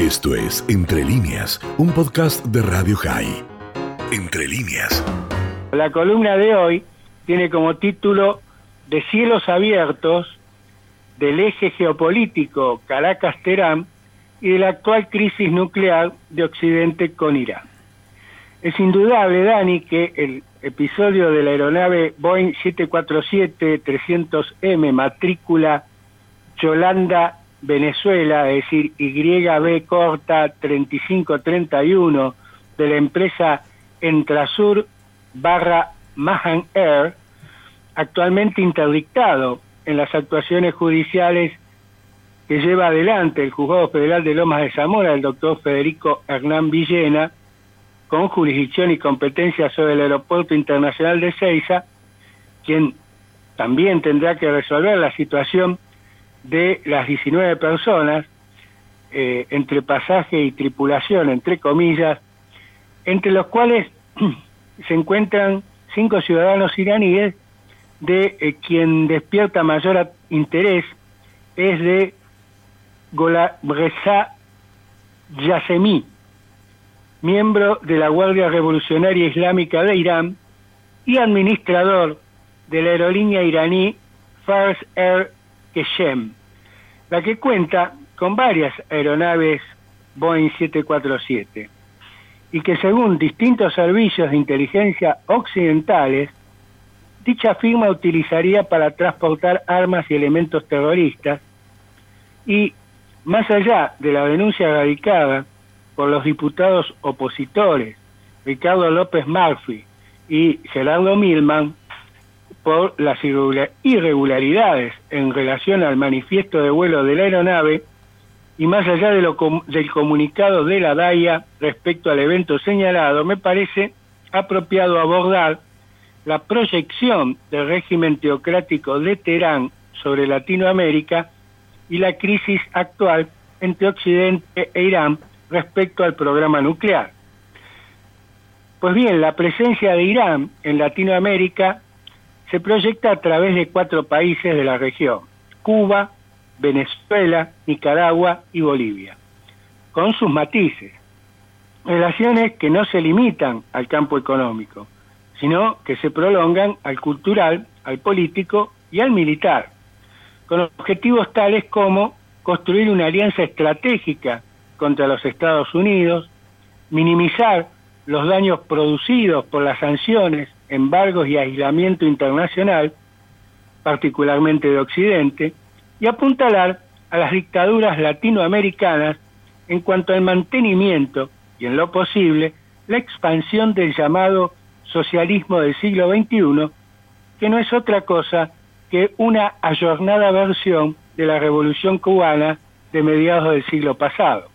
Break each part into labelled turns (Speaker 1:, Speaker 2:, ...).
Speaker 1: Esto es Entre líneas, un podcast de Radio High. Entre líneas.
Speaker 2: La columna de hoy tiene como título De cielos abiertos del eje geopolítico Caracas-Terán y de la actual crisis nuclear de Occidente con Irán. Es indudable, Dani, que el episodio de la aeronave Boeing 747-300M matrícula Yolanda Venezuela, es decir, YB corta 3531 de la empresa Entrasur barra Mahan Air, actualmente interdictado en las actuaciones judiciales que lleva adelante el Juzgado Federal de Lomas de Zamora, el doctor Federico Hernán Villena, con jurisdicción y competencia sobre el Aeropuerto Internacional de Ceiza, quien también tendrá que resolver la situación de las 19 personas, eh, entre pasaje y tripulación, entre comillas, entre los cuales se encuentran cinco ciudadanos iraníes, de eh, quien despierta mayor interés es de Reza Yassemi, miembro de la Guardia Revolucionaria Islámica de Irán y administrador de la aerolínea iraní Fars Air Keshem, la que cuenta con varias aeronaves Boeing 747 y que según distintos servicios de inteligencia occidentales, dicha firma utilizaría para transportar armas y elementos terroristas y, más allá de la denuncia radicada por los diputados opositores Ricardo López Murphy y Gerardo Milman, por las irregularidades en relación al manifiesto de vuelo de la aeronave y más allá de lo del comunicado de la DAIA respecto al evento señalado, me parece apropiado abordar la proyección del régimen teocrático de Teherán sobre Latinoamérica y la crisis actual entre Occidente e Irán respecto al programa nuclear. Pues bien, la presencia de Irán en Latinoamérica se proyecta a través de cuatro países de la región, Cuba, Venezuela, Nicaragua y Bolivia, con sus matices, relaciones que no se limitan al campo económico, sino que se prolongan al cultural, al político y al militar, con objetivos tales como construir una alianza estratégica contra los Estados Unidos, minimizar los daños producidos por las sanciones embargos y aislamiento internacional, particularmente de Occidente, y apuntalar a las dictaduras latinoamericanas en cuanto al mantenimiento y, en lo posible, la expansión del llamado socialismo del siglo XXI, que no es otra cosa que una ayornada versión de la revolución cubana de mediados del siglo pasado.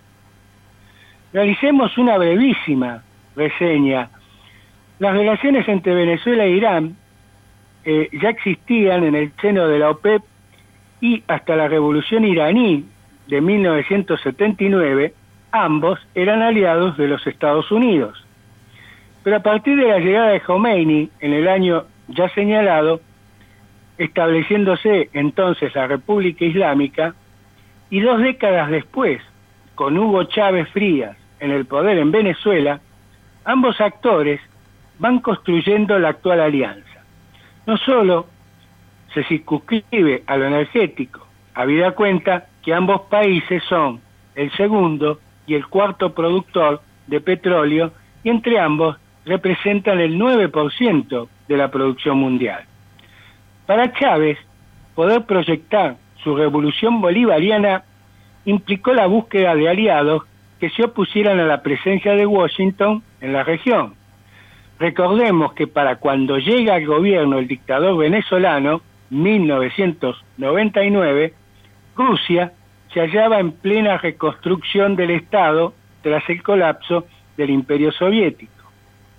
Speaker 2: Realicemos una brevísima reseña las relaciones entre Venezuela e Irán eh, ya existían en el seno de la OPEP y hasta la revolución iraní de 1979, ambos eran aliados de los Estados Unidos. Pero a partir de la llegada de Khomeini en el año ya señalado, estableciéndose entonces la República Islámica, y dos décadas después, con Hugo Chávez Frías en el poder en Venezuela, ambos actores van construyendo la actual alianza. No solo se circunscribe a lo energético, habida cuenta que ambos países son el segundo y el cuarto productor de petróleo y entre ambos representan el 9% de la producción mundial. Para Chávez, poder proyectar su revolución bolivariana implicó la búsqueda de aliados que se opusieran a la presencia de Washington en la región Recordemos que para cuando llega al gobierno el dictador venezolano, 1999, Rusia se hallaba en plena reconstrucción del Estado tras el colapso del Imperio Soviético.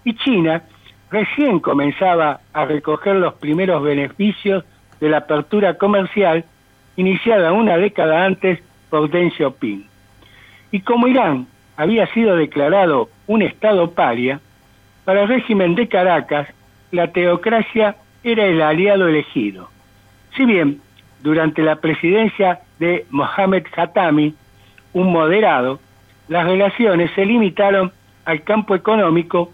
Speaker 2: Y China recién comenzaba a recoger los primeros beneficios de la apertura comercial iniciada una década antes por Deng Xiaoping. Y como Irán había sido declarado un Estado paria, para el régimen de Caracas, la teocracia era el aliado elegido. Si bien, durante la presidencia de Mohamed Khatami, un moderado, las relaciones se limitaron al campo económico,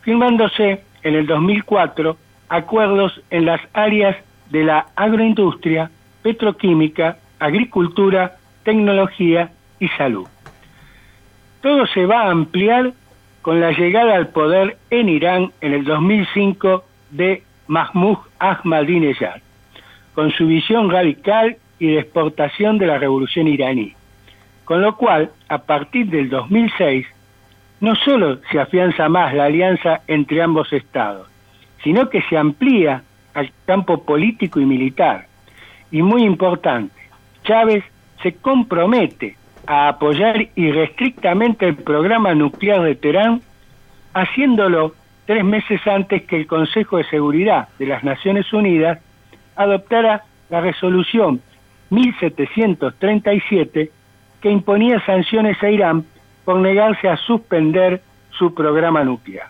Speaker 2: firmándose en el 2004 acuerdos en las áreas de la agroindustria, petroquímica, agricultura, tecnología y salud. Todo se va a ampliar con la llegada al poder en Irán en el 2005 de Mahmoud Ahmadinejad, con su visión radical y de exportación de la revolución iraní. Con lo cual, a partir del 2006, no solo se afianza más la alianza entre ambos estados, sino que se amplía al campo político y militar. Y muy importante, Chávez se compromete a apoyar irrestrictamente el programa nuclear de Teherán, haciéndolo tres meses antes que el Consejo de Seguridad de las Naciones Unidas adoptara la resolución 1737 que imponía sanciones a Irán por negarse a suspender su programa nuclear.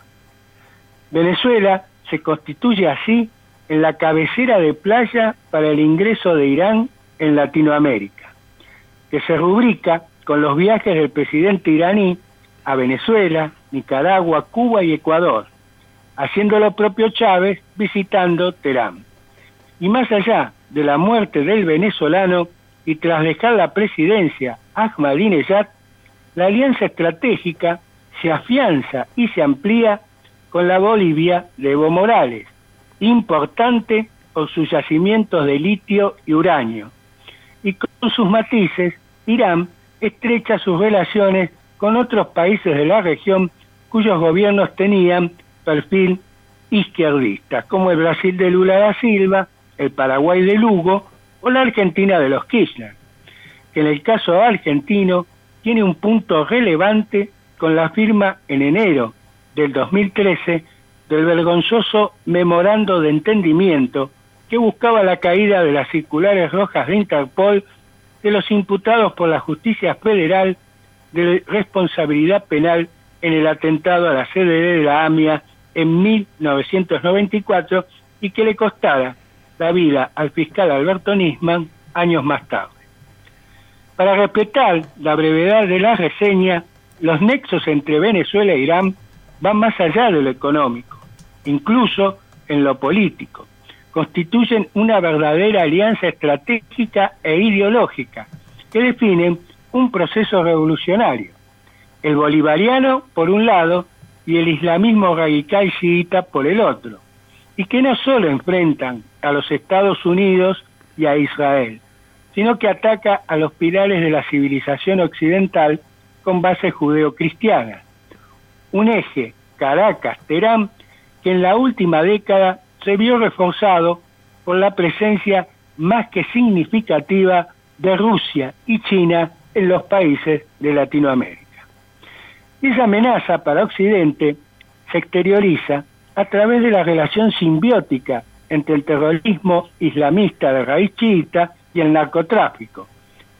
Speaker 2: Venezuela se constituye así en la cabecera de playa para el ingreso de Irán en Latinoamérica, que se rubrica con los viajes del presidente iraní a Venezuela, Nicaragua, Cuba y Ecuador, haciendo lo propio Chávez visitando Teherán. Y más allá de la muerte del venezolano y tras dejar la presidencia Ahmadinejad, la alianza estratégica se afianza y se amplía con la Bolivia de Evo Morales, importante por sus yacimientos de litio y uranio. Y con sus matices, Irán estrecha sus relaciones con otros países de la región cuyos gobiernos tenían perfil izquierdista, como el Brasil de Lula da Silva, el Paraguay de Lugo o la Argentina de los Kirchner, que en el caso argentino tiene un punto relevante con la firma en enero del 2013 del vergonzoso memorando de entendimiento que buscaba la caída de las circulares rojas de Interpol de los imputados por la justicia federal de responsabilidad penal en el atentado a la sede de la AMIA en 1994 y que le costara la vida al fiscal Alberto Nisman años más tarde. Para respetar la brevedad de la reseña, los nexos entre Venezuela e Irán van más allá de lo económico, incluso en lo político. Constituyen una verdadera alianza estratégica e ideológica que definen un proceso revolucionario. El bolivariano, por un lado, y el islamismo radical chiita por el otro, y que no solo enfrentan a los Estados Unidos y a Israel, sino que ataca a los pilares de la civilización occidental con base judeo-cristiana. Un eje, Caracas-Terán, que en la última década se vio reforzado por la presencia más que significativa de Rusia y China en los países de Latinoamérica. Esa amenaza para Occidente se exterioriza a través de la relación simbiótica entre el terrorismo islamista de raíz chiita y el narcotráfico,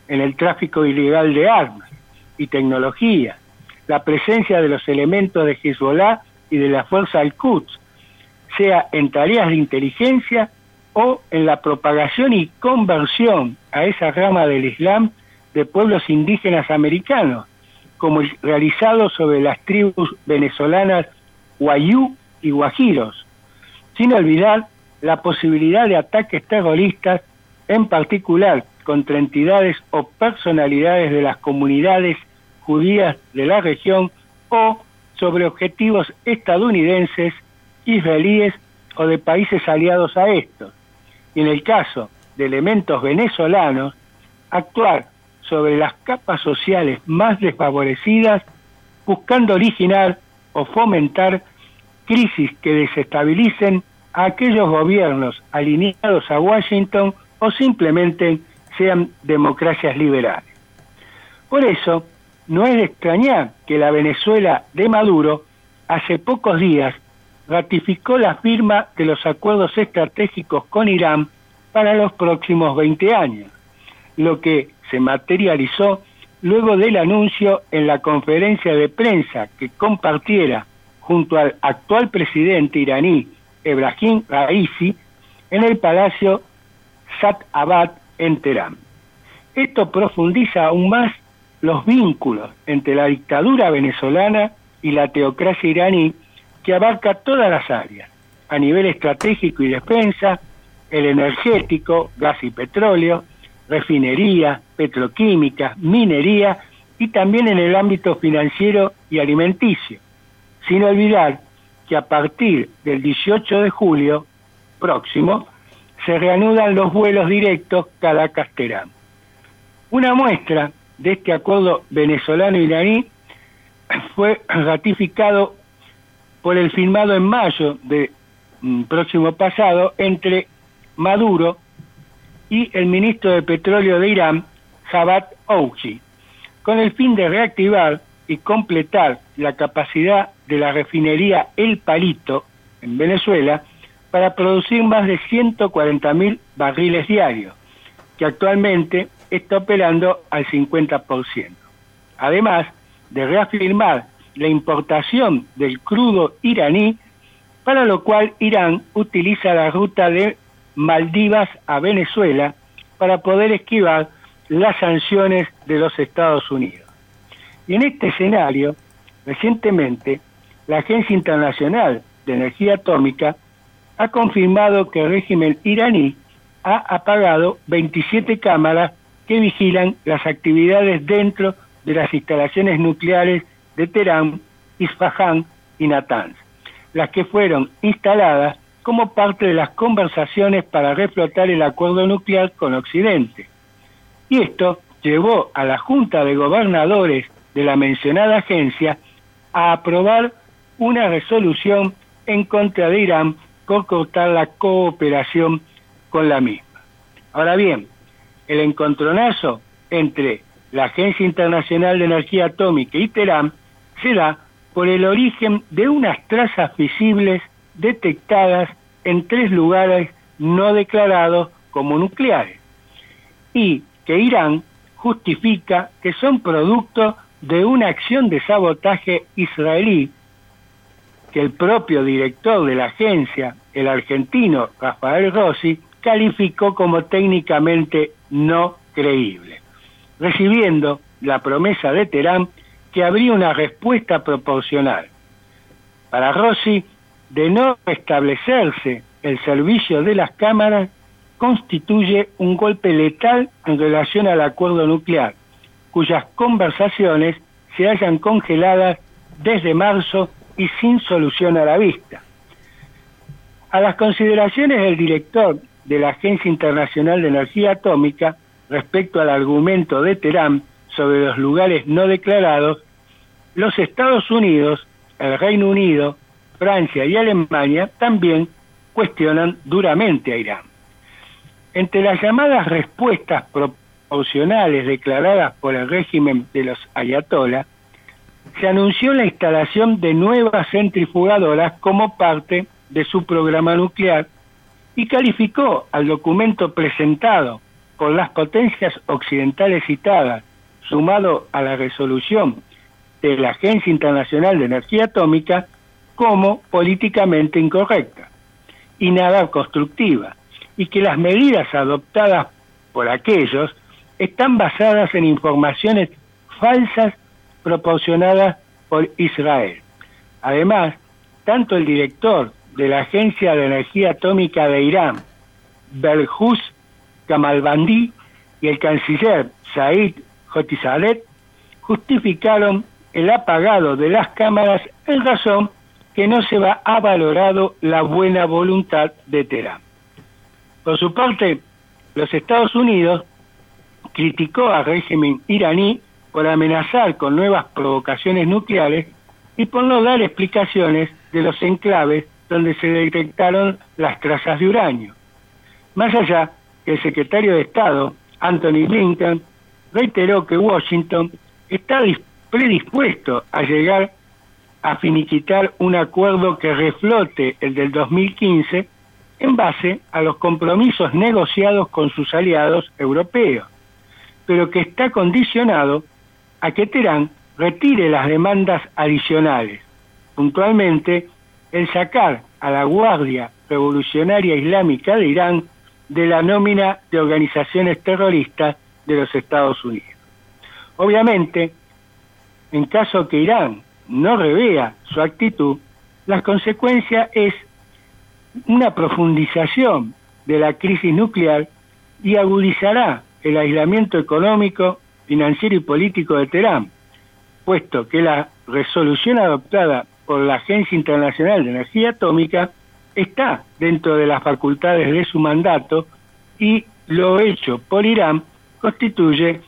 Speaker 2: en el tráfico ilegal de armas y tecnología, la presencia de los elementos de Hezbollah y de la fuerza Al-Quds, sea en tareas de inteligencia o en la propagación y conversión a esa rama del Islam de pueblos indígenas americanos, como realizado sobre las tribus venezolanas Guayú y Guajiros, sin olvidar la posibilidad de ataques terroristas en particular contra entidades o personalidades de las comunidades judías de la región o sobre objetivos estadounidenses, israelíes o de países aliados a estos. Y en el caso de elementos venezolanos, actuar sobre las capas sociales más desfavorecidas, buscando originar o fomentar crisis que desestabilicen a aquellos gobiernos alineados a Washington o simplemente sean democracias liberales. Por eso, no es de extrañar que la Venezuela de Maduro hace pocos días ratificó la firma de los acuerdos estratégicos con Irán para los próximos 20 años, lo que se materializó luego del anuncio en la conferencia de prensa que compartiera junto al actual presidente iraní Ebrahim Raisi en el Palacio Sat Abad en Teherán. Esto profundiza aún más los vínculos entre la dictadura venezolana y la teocracia iraní que abarca todas las áreas, a nivel estratégico y defensa, el energético, gas y petróleo, refinería, petroquímica, minería y también en el ámbito financiero y alimenticio, sin olvidar que a partir del 18 de julio próximo se reanudan los vuelos directos Caracas-Terán. Una muestra de este acuerdo venezolano-iraní fue ratificado por el firmado en mayo del mm, próximo pasado entre Maduro y el ministro de Petróleo de Irán, Javad Ouchi, con el fin de reactivar y completar la capacidad de la refinería El Palito en Venezuela para producir más de 140 mil barriles diarios, que actualmente está operando al 50%. Además de reafirmar la importación del crudo iraní, para lo cual Irán utiliza la ruta de Maldivas a Venezuela para poder esquivar las sanciones de los Estados Unidos. Y en este escenario, recientemente, la Agencia Internacional de Energía Atómica ha confirmado que el régimen iraní ha apagado 27 cámaras que vigilan las actividades dentro de las instalaciones nucleares de Teherán, Isfahan y Natanz, las que fueron instaladas como parte de las conversaciones para reflotar el acuerdo nuclear con Occidente. Y esto llevó a la Junta de Gobernadores de la mencionada agencia a aprobar una resolución en contra de Irán por cortar la cooperación con la misma. Ahora bien, el encontronazo entre la Agencia Internacional de Energía Atómica y Teherán se da por el origen de unas trazas visibles detectadas en tres lugares no declarados como nucleares y que Irán justifica que son producto de una acción de sabotaje israelí que el propio director de la agencia, el argentino Rafael Rossi, calificó como técnicamente no creíble, recibiendo la promesa de Teherán que habría una respuesta proporcional. Para Rossi, de no establecerse el servicio de las cámaras, constituye un golpe letal en relación al acuerdo nuclear, cuyas conversaciones se hayan congeladas desde marzo y sin solución a la vista. A las consideraciones del director de la Agencia Internacional de Energía Atómica respecto al argumento de Teherán sobre los lugares no declarados, los Estados Unidos, el Reino Unido, Francia y Alemania también cuestionan duramente a Irán. Entre las llamadas respuestas proporcionales declaradas por el régimen de los ayatollah, se anunció la instalación de nuevas centrifugadoras como parte de su programa nuclear y calificó al documento presentado por las potencias occidentales citadas, sumado a la resolución de la Agencia Internacional de Energía Atómica, como políticamente incorrecta y nada constructiva, y que las medidas adoptadas por aquellos están basadas en informaciones falsas proporcionadas por Israel. Además, tanto el director de la Agencia de Energía Atómica de Irán, Berhus Kamalbandi, y el canciller Said Hotizadeh justificaron el apagado de las cámaras en razón que no se va ha valorado la buena voluntad de Teherán. Por su parte, los Estados Unidos criticó al régimen iraní por amenazar con nuevas provocaciones nucleares y por no dar explicaciones de los enclaves donde se detectaron las trazas de uranio. Más allá, el secretario de Estado, Anthony Blinken, reiteró que Washington está predispuesto a llegar a finiquitar un acuerdo que reflote el del 2015 en base a los compromisos negociados con sus aliados europeos, pero que está condicionado a que Teherán retire las demandas adicionales, puntualmente el sacar a la Guardia Revolucionaria Islámica de Irán de la nómina de organizaciones terroristas de los Estados Unidos. Obviamente, en caso que Irán no revea su actitud, la consecuencia es una profundización de la crisis nuclear y agudizará el aislamiento económico, financiero y político de Teherán, puesto que la resolución adoptada por la Agencia Internacional de Energía Atómica está dentro de las facultades de su mandato y lo hecho por Irán constituye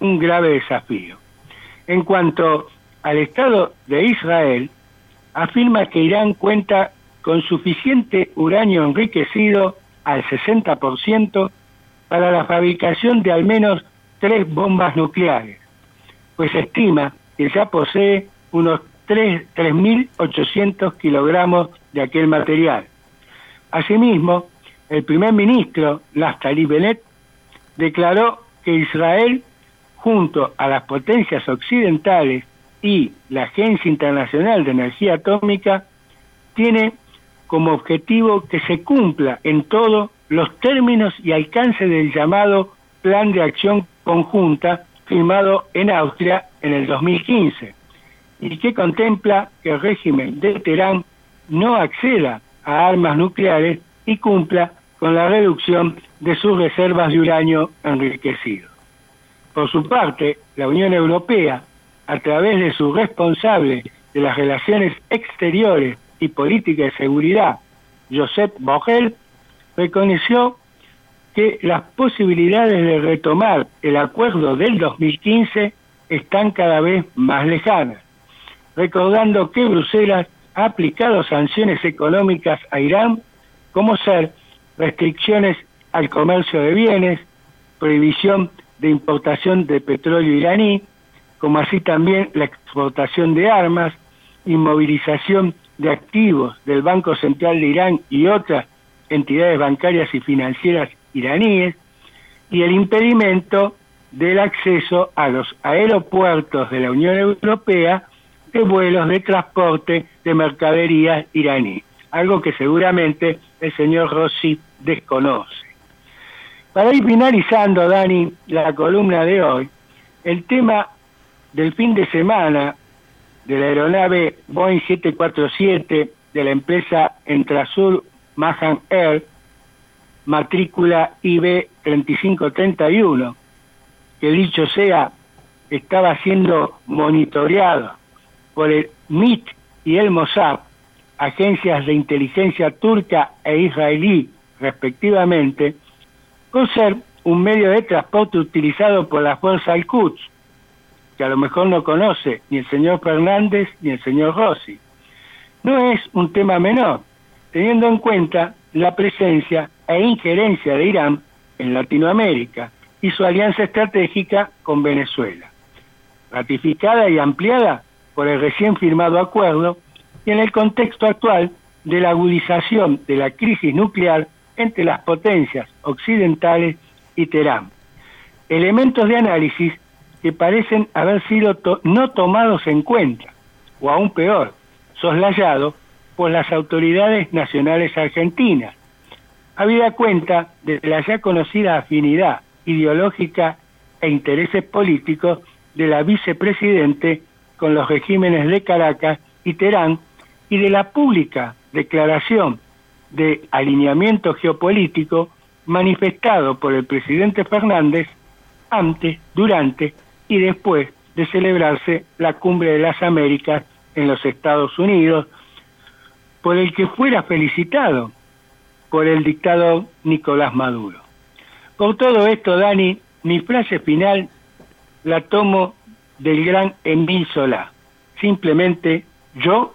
Speaker 2: un grave desafío. En cuanto al Estado de Israel, afirma que Irán cuenta con suficiente uranio enriquecido al 60% para la fabricación de al menos tres bombas nucleares, pues estima que ya posee unos 3.800 kilogramos de aquel material. Asimismo, el primer ministro, Naftali Bennett, declaró que Israel, junto a las potencias occidentales y la Agencia Internacional de Energía Atómica, tiene como objetivo que se cumpla en todo los términos y alcance del llamado Plan de Acción Conjunta firmado en Austria en el 2015 y que contempla que el régimen de Teherán no acceda a armas nucleares y cumpla con la reducción de sus reservas de uranio enriquecido. Por su parte, la Unión Europea, a través de su responsable de las relaciones exteriores y política de seguridad, Josep Borrell, reconoció que las posibilidades de retomar el acuerdo del 2015 están cada vez más lejanas recordando que Bruselas ha aplicado sanciones económicas a Irán, como ser restricciones al comercio de bienes, prohibición de importación de petróleo iraní, como así también la exportación de armas, inmovilización de activos del Banco Central de Irán y otras entidades bancarias y financieras iraníes, y el impedimento del acceso a los aeropuertos de la Unión Europea de vuelos de transporte de mercaderías iraní, algo que seguramente el señor Rossi desconoce. Para ir finalizando, Dani, la columna de hoy, el tema del fin de semana de la aeronave Boeing 747 de la empresa Entrasur Mahan Air, matrícula IB 3531, que dicho sea, estaba siendo monitoreado por el MIT y el Mossad, agencias de inteligencia turca e israelí respectivamente, por ser un medio de transporte utilizado por la fuerza Al-Quds, que a lo mejor no conoce ni el señor Fernández ni el señor Rossi. No es un tema menor, teniendo en cuenta la presencia e injerencia de Irán en Latinoamérica y su alianza estratégica con Venezuela, ratificada y ampliada por el recién firmado acuerdo y en el contexto actual de la agudización de la crisis nuclear entre las potencias occidentales y Teherán. Elementos de análisis que parecen haber sido no tomados en cuenta, o aún peor, soslayados por las autoridades nacionales argentinas, habida cuenta de la ya conocida afinidad ideológica e intereses políticos de la vicepresidente con los regímenes de Caracas y Teherán y de la pública declaración de alineamiento geopolítico manifestado por el presidente Fernández antes, durante y después de celebrarse la cumbre de las Américas en los Estados Unidos, por el que fuera felicitado por el dictador Nicolás Maduro. Por todo esto, Dani, mi frase final la tomo del gran Emil Solá. Simplemente yo